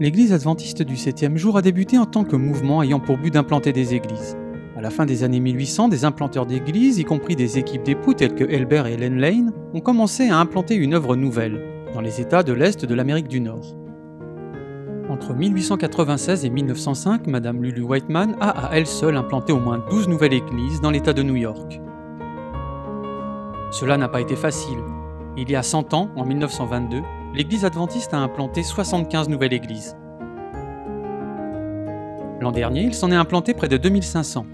L'Église adventiste du 7e jour a débuté en tant que mouvement ayant pour but d'implanter des églises. À la fin des années 1800, des implanteurs d'églises, y compris des équipes d'époux telles que Elbert et Helen Lane, ont commencé à implanter une œuvre nouvelle, dans les États de l'Est de l'Amérique du Nord. Entre 1896 et 1905, Madame Lulu Whiteman a à elle seule implanté au moins 12 nouvelles églises dans l'État de New York. Cela n'a pas été facile. Il y a 100 ans, en 1922, l'Église adventiste a implanté 75 nouvelles églises. L'an dernier, il s'en est implanté près de 2500.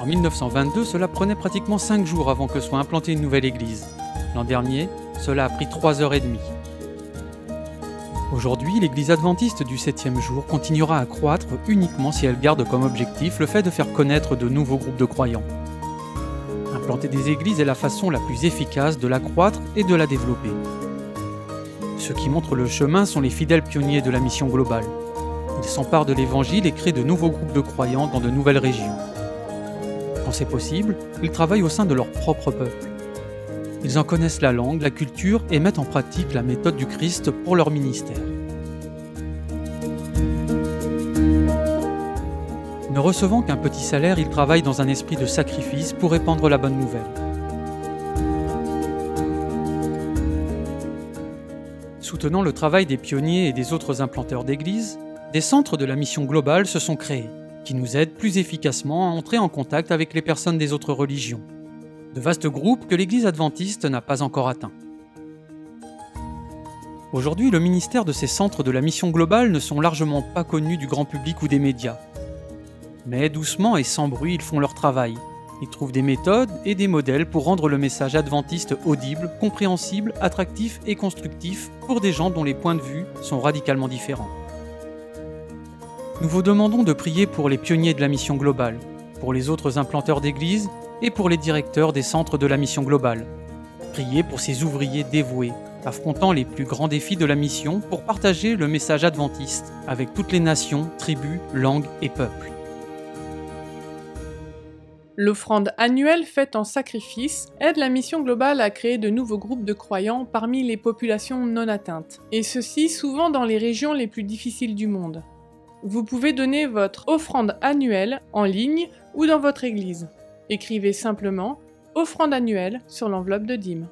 En 1922, cela prenait pratiquement 5 jours avant que soit implantée une nouvelle église. L'an dernier, cela a pris 3 heures et demie. Aujourd'hui, l'Église adventiste du 7e jour continuera à croître uniquement si elle garde comme objectif le fait de faire connaître de nouveaux groupes de croyants. Implanter des églises est la façon la plus efficace de la croître et de la développer. Ceux qui montrent le chemin sont les fidèles pionniers de la mission globale. Ils s'emparent de l'Évangile et créent de nouveaux groupes de croyants dans de nouvelles régions. Quand c'est possible, ils travaillent au sein de leur propre peuple. Ils en connaissent la langue, la culture et mettent en pratique la méthode du Christ pour leur ministère. Ne recevant qu'un petit salaire, ils travaillent dans un esprit de sacrifice pour répandre la bonne nouvelle. Soutenant le travail des pionniers et des autres implanteurs d'églises, des centres de la mission globale se sont créés, qui nous aident plus efficacement à entrer en contact avec les personnes des autres religions de vastes groupes que l'Église adventiste n'a pas encore atteints. Aujourd'hui, le ministère de ces centres de la mission globale ne sont largement pas connus du grand public ou des médias. Mais doucement et sans bruit, ils font leur travail. Ils trouvent des méthodes et des modèles pour rendre le message adventiste audible, compréhensible, attractif et constructif pour des gens dont les points de vue sont radicalement différents. Nous vous demandons de prier pour les pionniers de la mission globale, pour les autres implanteurs d'églises et pour les directeurs des centres de la mission globale. Priez pour ces ouvriers dévoués, affrontant les plus grands défis de la mission pour partager le message adventiste avec toutes les nations, tribus, langues et peuples. L'offrande annuelle faite en sacrifice aide la mission globale à créer de nouveaux groupes de croyants parmi les populations non atteintes, et ceci souvent dans les régions les plus difficiles du monde. Vous pouvez donner votre offrande annuelle en ligne ou dans votre église. Écrivez simplement offrande annuelle sur l'enveloppe de dîmes.